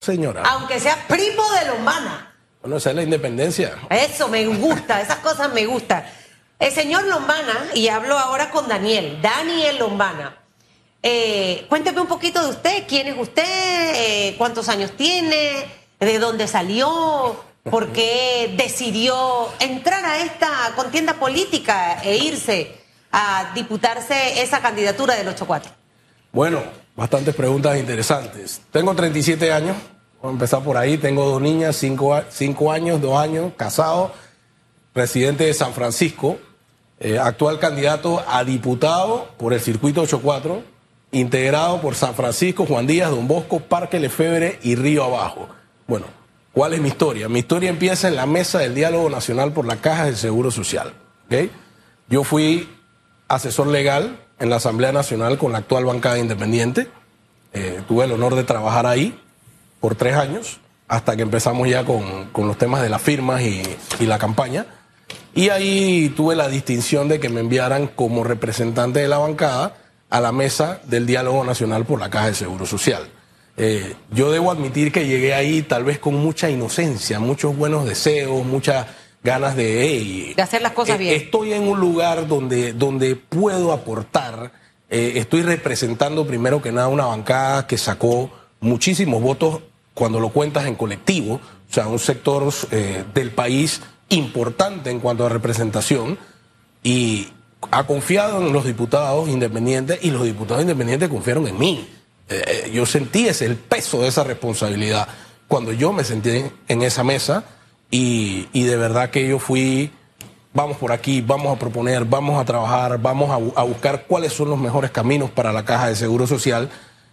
señora. Aunque sea primo de Lombana. Bueno, esa es la independencia. Eso me gusta, esas cosas me gustan. El señor Lombana, y hablo ahora con Daniel, Daniel Lombana. Eh, cuénteme un poquito de usted, quién es usted, eh, cuántos años tiene, de dónde salió, por qué decidió entrar a esta contienda política e irse a diputarse esa candidatura del 8-4. Bueno, bastantes preguntas interesantes. Tengo 37 años, voy a empezar por ahí, tengo dos niñas, 5 años, 2 años, casado, presidente de San Francisco, eh, actual candidato a diputado por el circuito 84, integrado por San Francisco, Juan Díaz, Don Bosco, Parque Lefebvre y Río Abajo. Bueno, ¿cuál es mi historia? Mi historia empieza en la mesa del diálogo nacional por la Caja del Seguro Social. ¿okay? Yo fui asesor legal en la Asamblea Nacional con la actual bancada independiente. Eh, tuve el honor de trabajar ahí por tres años, hasta que empezamos ya con, los temas de las firmas y, y, la campaña. Y ahí tuve la distinción de que me enviaran como representante de la bancada a la mesa del diálogo nacional por la Caja de Seguro Social. Eh, yo debo admitir que llegué ahí tal vez con mucha inocencia, muchos buenos deseos, muchas ganas de, de hacer las cosas eh, bien. Estoy en un lugar donde, donde puedo aportar, eh, estoy representando primero que nada una bancada que sacó muchísimos votos cuando lo cuentas en colectivo, o sea, un sector eh, del país importante en cuanto a representación y ha confiado en los diputados independientes y los diputados independientes confiaron en mí. Eh, yo sentí ese, el peso de esa responsabilidad cuando yo me sentí en esa mesa y, y, de verdad que yo fui, vamos por aquí, vamos a proponer, vamos a trabajar, vamos a, a buscar cuáles son los mejores caminos para la caja de seguro social.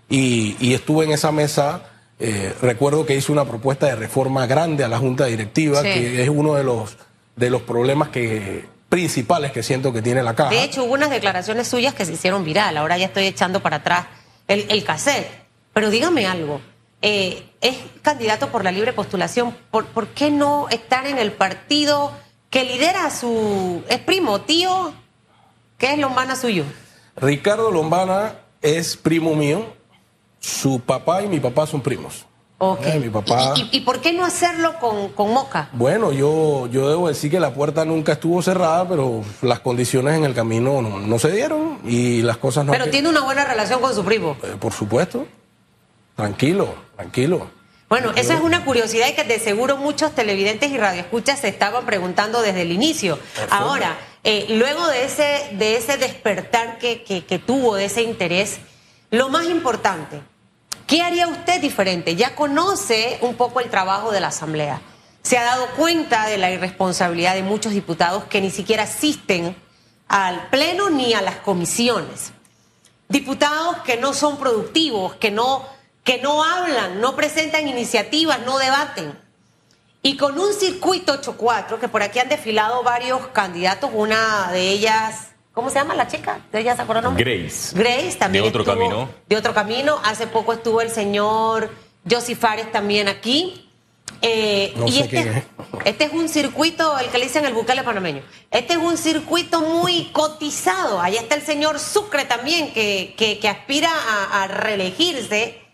Y, y estuve en esa mesa, eh, recuerdo que hice una propuesta de reforma grande a la Junta Directiva, sí. que es uno de los, de los problemas que, principales que siento que tiene la caja. De hecho, hubo unas declaraciones suyas que se hicieron viral, ahora ya estoy echando para atrás el, el cassette. Pero dígame algo, eh, es candidato por la libre postulación, ¿Por, ¿por, qué no estar en el partido que lidera su... es primo, tío? ¿Qué es Lombana suyo? Ricardo Lombana es primo mío, su papá y mi papá son primos. Okay. Eh, mi papá... ¿Y, y, y por qué no hacerlo con, con, Moca? Bueno, yo, yo debo decir que la puerta nunca estuvo cerrada, pero las condiciones en el camino no, no se dieron y las cosas no... Pero tiene una buena relación con su primo. Eh, por supuesto. Tranquilo, tranquilo. Bueno, esa es una curiosidad y que de seguro muchos televidentes y radioescuchas se estaban preguntando desde el inicio. Perfecto. Ahora, eh, luego de ese, de ese despertar que, que, que tuvo, de ese interés, lo más importante, ¿qué haría usted diferente? Ya conoce un poco el trabajo de la Asamblea. Se ha dado cuenta de la irresponsabilidad de muchos diputados que ni siquiera asisten al Pleno ni a las comisiones. Diputados que no son productivos, que no que no hablan, no presentan iniciativas, no debaten. Y con un circuito 8-4, que por aquí han desfilado varios candidatos, una de ellas, ¿cómo se llama la chica? ¿De ella se acuerdan nombre? Grace. Grace también. De otro estuvo, camino. De otro camino. Hace poco estuvo el señor Josy Fares también aquí. Eh, no y sé este, es. este es un circuito, el que le dicen el bucale panameño. Este es un circuito muy cotizado. Ahí está el señor Sucre también, que, que, que aspira a, a reelegirse.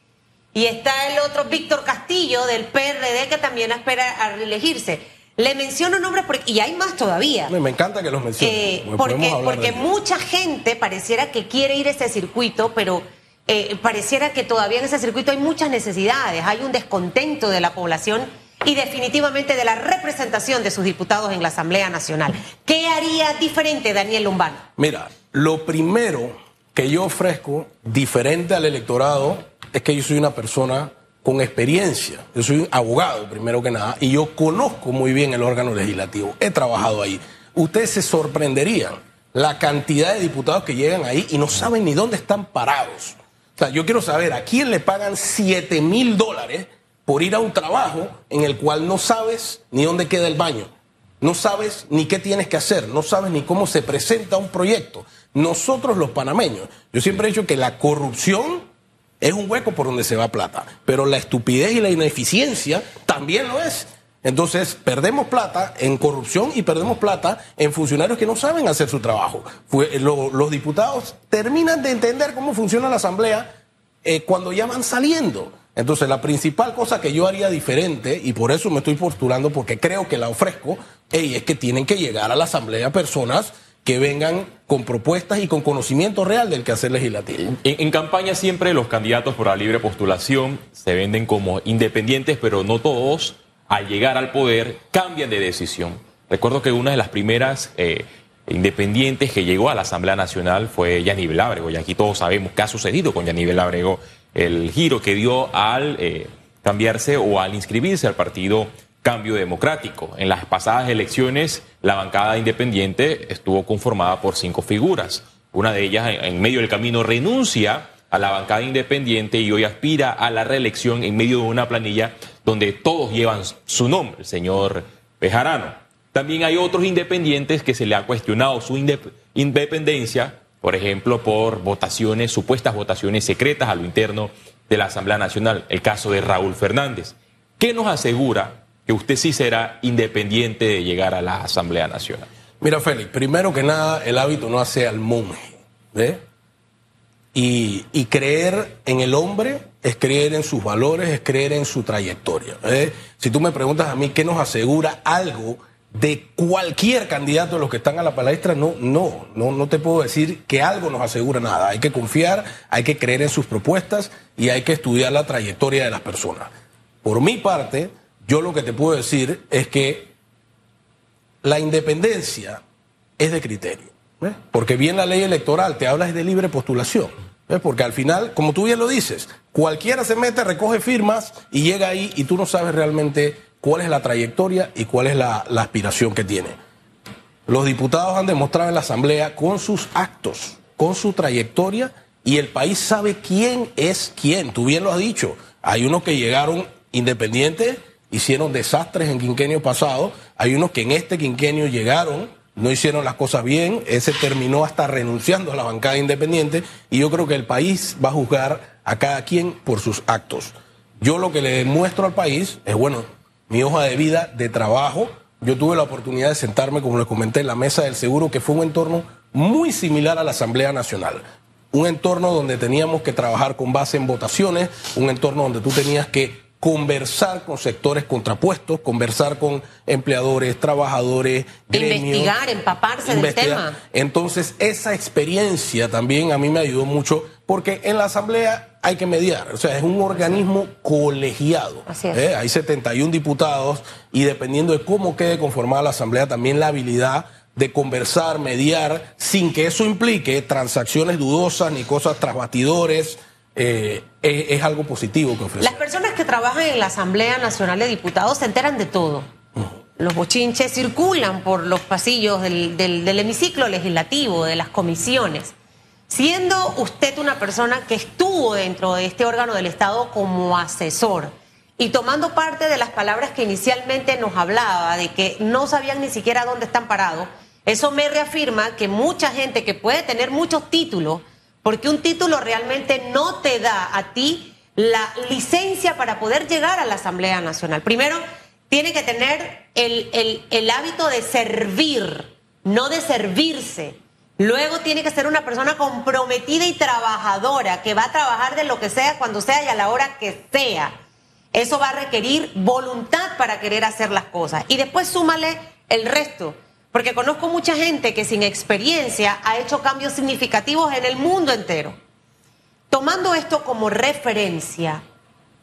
Y está el otro Víctor Castillo del PRD que también espera a reelegirse. Le menciono nombres porque, y hay más todavía. Me encanta que los menciones. Eh, porque porque mucha gente pareciera que quiere ir a ese circuito, pero eh, pareciera que todavía en ese circuito hay muchas necesidades, hay un descontento de la población y definitivamente de la representación de sus diputados en la Asamblea Nacional. ¿Qué haría diferente Daniel Lombano? Mira, lo primero que yo ofrezco, diferente al electorado, es que yo soy una persona con experiencia. Yo soy un abogado, primero que nada, y yo conozco muy bien el órgano legislativo. He trabajado ahí. Ustedes se sorprenderían la cantidad de diputados que llegan ahí y no saben ni dónde están parados. O sea, yo quiero saber a quién le pagan 7 mil dólares por ir a un trabajo en el cual no sabes ni dónde queda el baño. No sabes ni qué tienes que hacer, no sabes ni cómo se presenta un proyecto. Nosotros los panameños, yo siempre he dicho que la corrupción es un hueco por donde se va plata, pero la estupidez y la ineficiencia también lo es. Entonces, perdemos plata en corrupción y perdemos plata en funcionarios que no saben hacer su trabajo. Lo, los diputados terminan de entender cómo funciona la Asamblea eh, cuando ya van saliendo. Entonces, la principal cosa que yo haría diferente, y por eso me estoy postulando, porque creo que la ofrezco, es que tienen que llegar a la Asamblea personas que vengan con propuestas y con conocimiento real del quehacer legislativo. En, campaña siempre los candidatos por la libre postulación se venden como independientes, pero no todos, al llegar al poder, cambian de decisión. Recuerdo que una de las primeras eh, independientes que llegó a la Asamblea Nacional fue Yaníbal Ábrego, y aquí todos sabemos qué ha sucedido con Yaníbal Ábrego, el giro que dio al eh, cambiarse o al inscribirse al partido Cambio Democrático. En las pasadas elecciones, la bancada independiente estuvo conformada por cinco figuras. Una de ellas, en medio del camino, renuncia a la bancada independiente y hoy aspira a la reelección en medio de una planilla donde todos llevan su nombre, el señor Bejarano. También hay otros independientes que se le ha cuestionado su independencia, por ejemplo, por votaciones, supuestas votaciones secretas a lo interno de la Asamblea Nacional, el caso de Raúl Fernández. ¿Qué nos asegura que usted sí será independiente de llegar a la Asamblea Nacional? Mira, Félix, primero que nada, el hábito no hace al monje. ¿ve? Y, creer en el hombre es creer en sus valores, es creer en su trayectoria. Si tú me preguntas a mí qué nos asegura algo de cualquier candidato de los que están a la palestra, no, no, no, no te puedo decir que algo nos asegura nada. Hay que confiar, hay que creer en sus propuestas y hay que estudiar la trayectoria de las personas. Por mi parte, yo lo que te puedo decir es que la independencia es de criterio. Porque bien la ley electoral te habla de libre postulación. Porque al final, como tú bien lo dices, cualquiera se mete, recoge firmas y llega ahí y tú no sabes realmente cuál es la trayectoria y cuál es la aspiración que tiene. Los diputados han demostrado en la Asamblea con sus actos, con su trayectoria, y el país sabe quién es quién. Tú bien lo has dicho. Hay unos que llegaron independientes hicieron desastres en quinquenio pasado, hay unos que en este quinquenio llegaron, no hicieron las cosas bien, ese terminó hasta renunciando a la bancada independiente y yo creo que el país va a juzgar a cada quien por sus actos. Yo lo que le demuestro al país es, bueno, mi hoja de vida, de trabajo, yo tuve la oportunidad de sentarme, como les comenté, en la mesa del seguro, que fue un entorno muy similar a la Asamblea Nacional. Un entorno donde teníamos que trabajar con base en votaciones, un entorno donde tú tenías que conversar con sectores contrapuestos, conversar con empleadores, trabajadores, gremios, investigar, empaparse del tema. Entonces, esa experiencia también a mí me ayudó mucho porque en la asamblea hay que mediar, o sea, es un organismo colegiado. Así es. ¿eh? Hay 71 diputados y dependiendo de cómo quede conformada la asamblea, también la habilidad de conversar, mediar, sin que eso implique transacciones dudosas ni cosas tras bastidores eh, es, algo positivo que ofrece. Las personas que trabajan en la Asamblea Nacional de Diputados se enteran de todo. Los bochinches circulan por los pasillos del, del hemiciclo legislativo, de las comisiones. Siendo usted una persona que estuvo dentro de este órgano del Estado como asesor y tomando parte de las palabras que inicialmente nos hablaba de que no sabían ni siquiera dónde están parados, eso me reafirma que mucha gente que puede tener muchos títulos, porque un título realmente no te da a ti la licencia para poder llegar a la Asamblea Nacional. Primero, tiene que tener el, el, hábito de servir, no de servirse. Luego tiene que ser una persona comprometida y trabajadora, que va a trabajar de lo que sea, cuando sea y a la hora que sea. Eso va a requerir voluntad para querer hacer las cosas. Y después súmale el resto. Porque conozco mucha gente que sin experiencia ha hecho cambios significativos en el mundo entero. Tomando esto como referencia,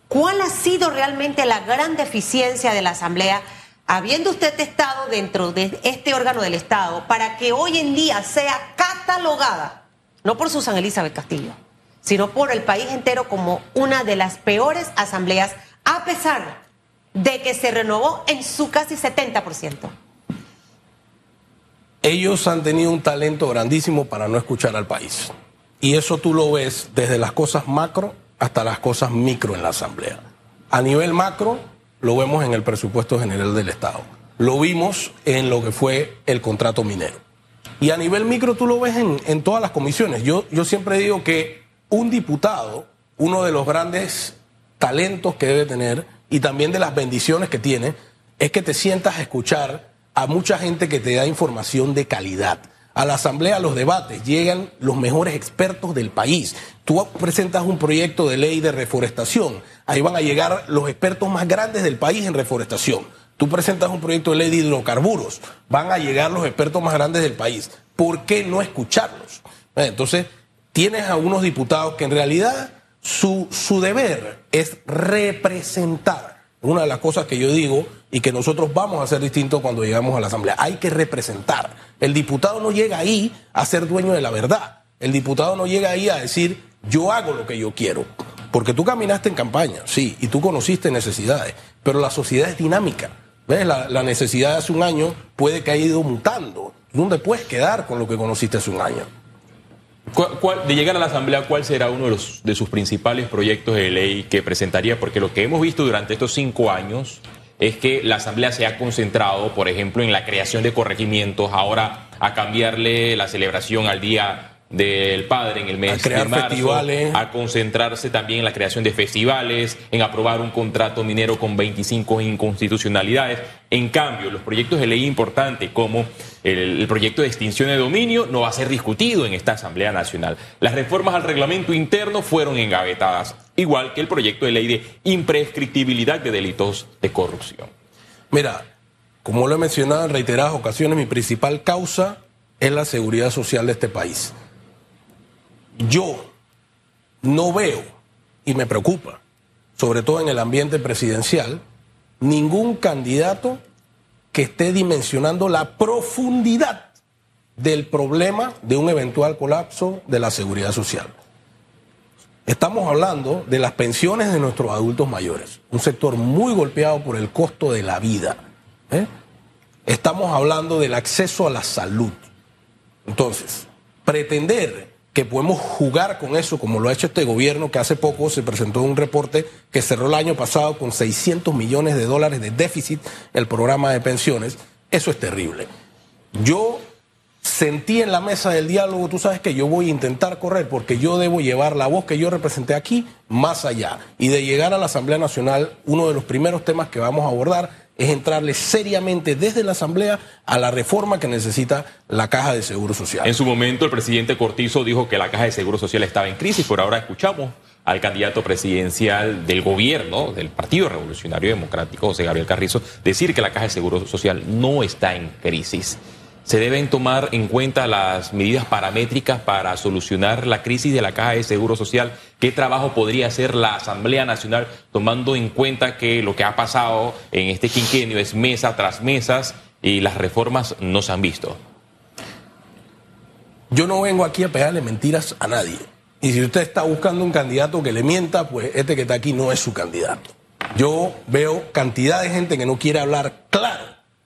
¿cuál ha sido realmente la gran deficiencia de la Asamblea, habiendo usted estado dentro de este órgano del Estado, para que hoy en día sea catalogada, no por Susan Elizabeth Castillo, sino por el país entero como una de las peores asambleas, a pesar de que se renovó en su casi 70%? Ellos han tenido un talento grandísimo para no escuchar al país. Y eso tú lo ves desde las cosas macro hasta las cosas micro en la Asamblea. A nivel macro, lo vemos en el presupuesto general del Estado. Lo vimos en lo que fue el contrato minero. Y a nivel micro tú lo ves en, en todas las comisiones. Yo, yo siempre digo que un diputado, uno de los grandes talentos que debe tener y también de las bendiciones que tiene, es que te sientas escuchar a mucha gente que te da información de calidad, A la asamblea, a los debates, llegan los mejores expertos del país. Tú presentas un proyecto de ley de reforestación, ahí van a llegar los expertos más grandes del país en reforestación. Tú presentas un proyecto de ley de hidrocarburos, van a llegar los expertos más grandes del país. ¿Por qué no escucharlos? Eh, entonces, tienes a unos diputados que en realidad su, su deber es representar. Una de las cosas que yo digo y que nosotros vamos a hacer distinto cuando llegamos a la Asamblea. Hay que representar. El diputado no llega ahí a ser dueño de la verdad. El diputado no llega ahí a decir, yo hago lo que yo quiero. Porque tú caminaste en campaña, sí, y tú conociste necesidades, pero la sociedad es dinámica. ¿Ves? La, necesidad de hace un año puede que haya ido mutando. ¿Dónde puedes quedar con lo que conociste hace un año? de llegar a la Asamblea, ¿cuál será uno de sus principales proyectos de ley que presentaría? Porque lo que hemos visto durante estos cinco años es que la Asamblea se ha concentrado, por ejemplo, en la creación de corregimientos, ahora a cambiarle la celebración al Día del Padre en el mes de marzo, a concentrarse también en la creación de festivales, en aprobar un contrato minero con 25 inconstitucionalidades. En cambio, los proyectos de ley importantes como el, proyecto de extinción de dominio no va a ser discutido en esta Asamblea Nacional. Las reformas al reglamento interno fueron engavetadas, igual que el proyecto de ley de imprescriptibilidad de delitos de corrupción. Mira, como lo he mencionado en reiteradas ocasiones, mi principal causa es la seguridad social de este país yo no veo, y me preocupa, sobre todo en el ambiente presidencial, ningún candidato que esté dimensionando la profundidad del problema de un eventual colapso de la seguridad social. Estamos hablando de las pensiones de nuestros adultos mayores, un sector muy golpeado por el costo de la vida. ¿eh? Estamos hablando del acceso a la salud. Entonces, pretender que podemos jugar con eso, como lo ha hecho este gobierno, que hace poco se presentó un reporte que cerró el año pasado con 600 millones de dólares de déficit el programa de pensiones, eso es terrible. Yo sentí en la mesa del diálogo, tú sabes que yo voy a intentar correr porque yo debo llevar la voz que yo representé aquí más allá. Y de llegar a la Asamblea Nacional, uno de los primeros temas que vamos a abordar es entrarle seriamente desde la Asamblea a la reforma que necesita la Caja de Seguro Social. En su momento, el presidente Cortizo dijo que la Caja de Seguro Social estaba en crisis, por ahora escuchamos al candidato presidencial del gobierno, del Partido Revolucionario Democrático, José Gabriel Carrizo, decir que la Caja de Seguro Social no está en crisis se deben tomar en cuenta las medidas paramétricas para solucionar la crisis de la caja de seguro social. ¿Qué trabajo podría hacer la Asamblea Nacional tomando en cuenta que lo que ha pasado en este quinquenio es mesa tras mesas y las reformas no se han visto? Yo no vengo aquí a pegarle mentiras a nadie. Y si usted está buscando un candidato que le mienta, pues este que está aquí no es su candidato. Yo veo cantidad de gente que no quiere hablar claro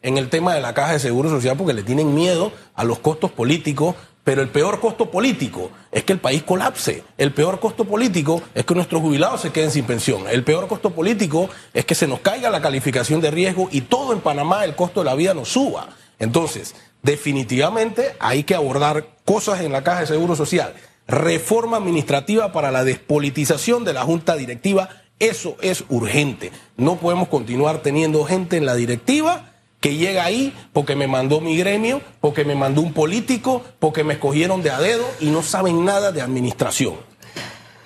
en el tema de la caja de seguro social porque le tienen miedo a los costos políticos, pero el peor costo político es que el país colapse. El peor costo político es que nuestros jubilados se queden sin pensión. El peor costo político es que se nos caiga la calificación de riesgo y todo en Panamá el costo de la vida nos suba. Entonces, definitivamente hay que abordar cosas en la caja de seguro social. Reforma administrativa para la despolitización de la junta directiva. Eso es urgente. No podemos continuar teniendo gente en la directiva que llega ahí porque me mandó mi gremio, porque me mandó un político, porque me escogieron de a dedo y no saben nada de administración.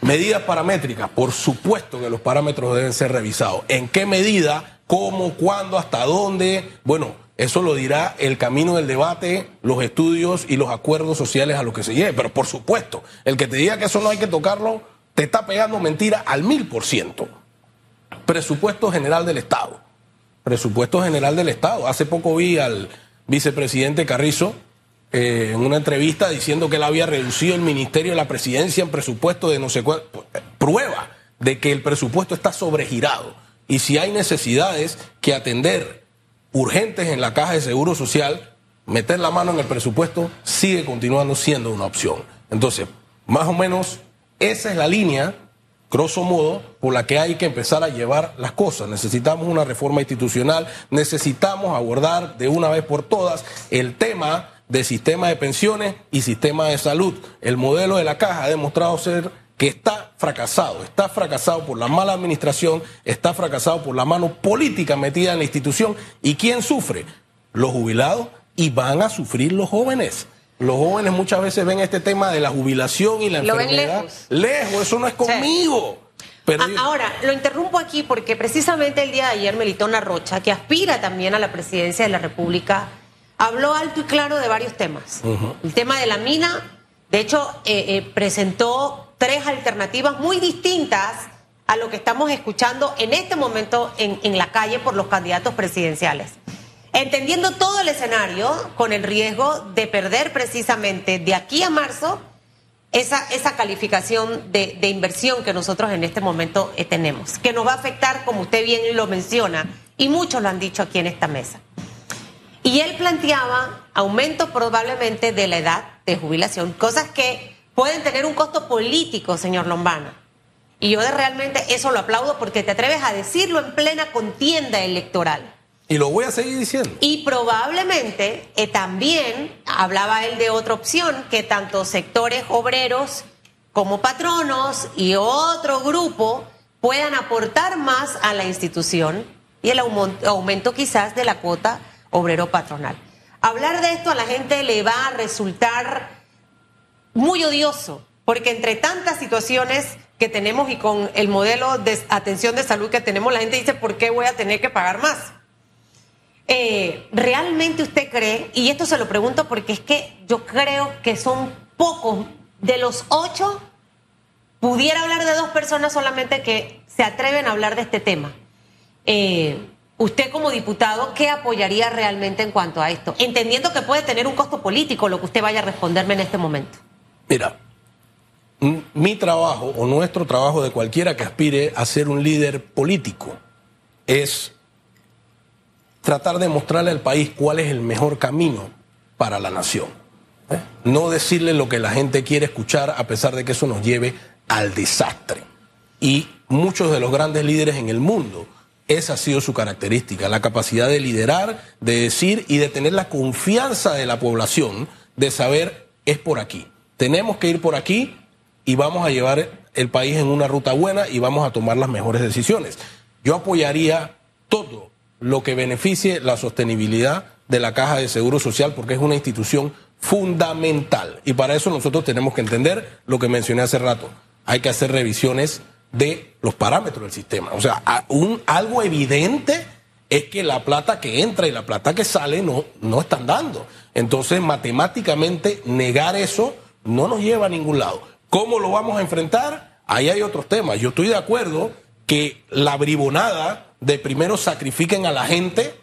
Medidas paramétricas, por supuesto que los parámetros deben ser revisados. ¿En qué medida? ¿Cómo? ¿Cuándo? ¿Hasta dónde? Bueno, eso lo dirá el camino del debate, los estudios y los acuerdos sociales a los que se llegue. Pero por supuesto, el que te diga que eso no hay que tocarlo, te está pegando mentira al mil por ciento. Presupuesto general del Estado presupuesto general del Estado. Hace poco vi al vicepresidente Carrizo eh, en una entrevista diciendo que él había reducido el Ministerio de la Presidencia en presupuesto de no sé cuál. Prueba de que el presupuesto está sobregirado. Y si hay necesidades que atender urgentes en la caja de seguro social, meter la mano en el presupuesto sigue continuando siendo una opción. Entonces, más o menos esa es la línea grosso modo, por la que hay que empezar a llevar las cosas. Necesitamos una reforma institucional, necesitamos abordar de una vez por todas el tema de sistema de pensiones y sistema de salud. El modelo de la caja ha demostrado ser que está fracasado, está fracasado por la mala administración, está fracasado por la mano política metida en la institución. ¿Y quién sufre? Los jubilados y van a sufrir los jóvenes. Los jóvenes muchas veces ven este tema de la jubilación y la Lo ven enfermedad lejos. lejos, eso no es conmigo. Pero A- Ahora, lo interrumpo aquí porque precisamente el día de ayer Melitona Rocha, que aspira también a la presidencia de la República, habló alto y claro de varios temas. El tema de la mina, de hecho, eh, eh, presentó tres alternativas muy distintas a lo que estamos escuchando en este momento en, en la calle por los candidatos presidenciales. Entendiendo todo el escenario con el riesgo de perder precisamente de aquí a marzo esa, esa calificación de, inversión que nosotros en este momento eh, tenemos, que nos va a afectar, como usted bien lo menciona, y muchos lo han dicho aquí en esta mesa. Y él planteaba aumento probablemente de la edad de jubilación, cosas que pueden tener un costo político, señor Lombana. Y yo de realmente eso lo aplaudo porque te atreves a decirlo en plena contienda electoral. Y lo voy a seguir diciendo. Y probablemente eh, también hablaba él de otra opción, que tanto sectores obreros como patronos y otro grupo puedan aportar más a la institución y el aumo- aumento quizás de la cuota obrero patronal. Hablar de esto a la gente le va a resultar muy odioso, porque entre tantas situaciones que tenemos y con el modelo de atención de salud que tenemos, la gente dice, ¿por qué voy a tener que pagar más? Eh, ¿Realmente usted cree, y esto se lo pregunto porque es que yo creo que son pocos, de los ocho, pudiera hablar de dos personas solamente que se atreven a hablar de este tema? Eh, usted como diputado, ¿qué apoyaría realmente en cuanto a esto? Entendiendo que puede tener un costo político lo que usted vaya a responderme en este momento. Mira, mi trabajo o nuestro trabajo de cualquiera que aspire a ser un líder político es tratar de mostrarle al país cuál es el mejor camino para la nación. ¿eh? No decirle lo que la gente quiere escuchar a pesar de que eso nos lleve al desastre. Y muchos de los grandes líderes en el mundo, esa ha sido su característica, la capacidad de liderar, de decir y de tener la confianza de la población de saber es por aquí. Tenemos que ir por aquí y vamos a llevar el país en una ruta buena y vamos a tomar las mejores decisiones. Yo apoyaría todo lo que beneficie la sostenibilidad de la Caja de Seguro Social porque es una institución fundamental. Y para eso nosotros tenemos que entender lo que mencioné hace rato. Hay que hacer revisiones de los parámetros del sistema. O sea, un, algo evidente es que la plata que entra y la plata que sale no, no están dando. Entonces, matemáticamente, negar eso no nos lleva a ningún lado. ¿Cómo lo vamos a enfrentar? Ahí hay otros temas. Yo estoy de acuerdo que la bribonada de primero sacrifiquen a la gente,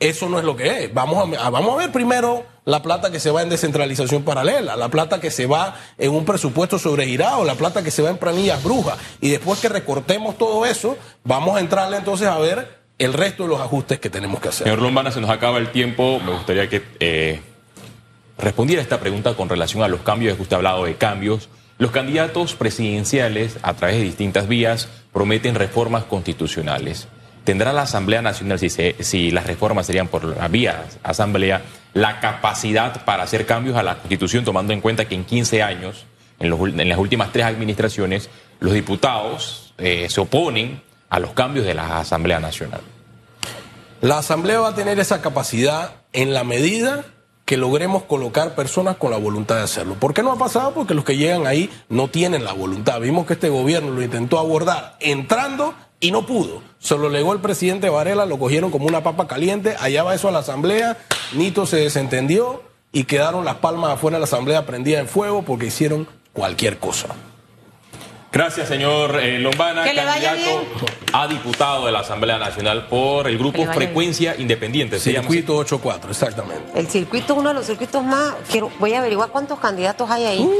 eso no es lo que es. Vamos a, vamos a ver primero la plata que se va en descentralización paralela, la plata que se va en un presupuesto sobregirado, la plata que se va en planillas brujas. Y después que recortemos todo eso, vamos a entrarle entonces a ver el resto de los ajustes que tenemos que hacer. Señor Lombana, se nos acaba el tiempo. Me gustaría que eh, respondiera a esta pregunta con relación a los cambios, que usted ha hablado de cambios. Los candidatos presidenciales, a través de distintas vías, prometen reformas constitucionales. ¿Tendrá la Asamblea Nacional, si, las reformas serían por la vía Asamblea, la capacidad para hacer cambios a la Constitución, tomando en cuenta que en 15 años, en las últimas tres administraciones, los diputados eh, se oponen a los cambios de la Asamblea Nacional? La Asamblea va a tener esa capacidad en la medida que logremos colocar personas con la voluntad de hacerlo. ¿Por qué no ha pasado? Porque los que llegan ahí no tienen la voluntad. Vimos que este gobierno lo intentó abordar entrando y no pudo. Se lo legó el presidente Varela, lo cogieron como una papa caliente, allá va eso a la Asamblea, Nito se desentendió y quedaron las palmas afuera de la Asamblea prendidas en fuego porque hicieron cualquier cosa. Gracias, señor eh, Lombana, candidato a diputado de la Asamblea Nacional por el grupo Frecuencia Independiente. se. Circuito 8-4, exactamente. El circuito es uno de los circuitos más. Quiero, voy a averiguar cuántos candidatos hay ahí.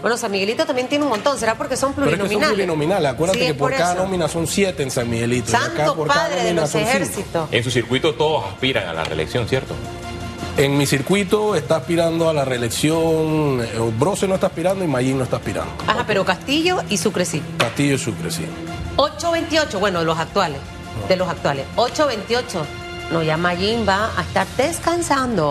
Bueno, San Miguelito también tiene un montón. ¿Será porque son Uh. Pero es que son plurinominales? plurinominales. Acuérdate Sí, que por, cada nómina son siete en San Miguelito. y acá Santo por cada padre de los cinco. ejércitos. En su circuito todos aspiran a la reelección, ¿cierto? En mi circuito está aspirando a la reelección, eh, Brose no está aspirando y Mayín no está aspirando. Ajá, pero Castillo y Sucre sí. Castillo y Sucre, sí. 828, bueno, de los actuales. De los actuales. 828. No, ya Mayín va a estar descansando.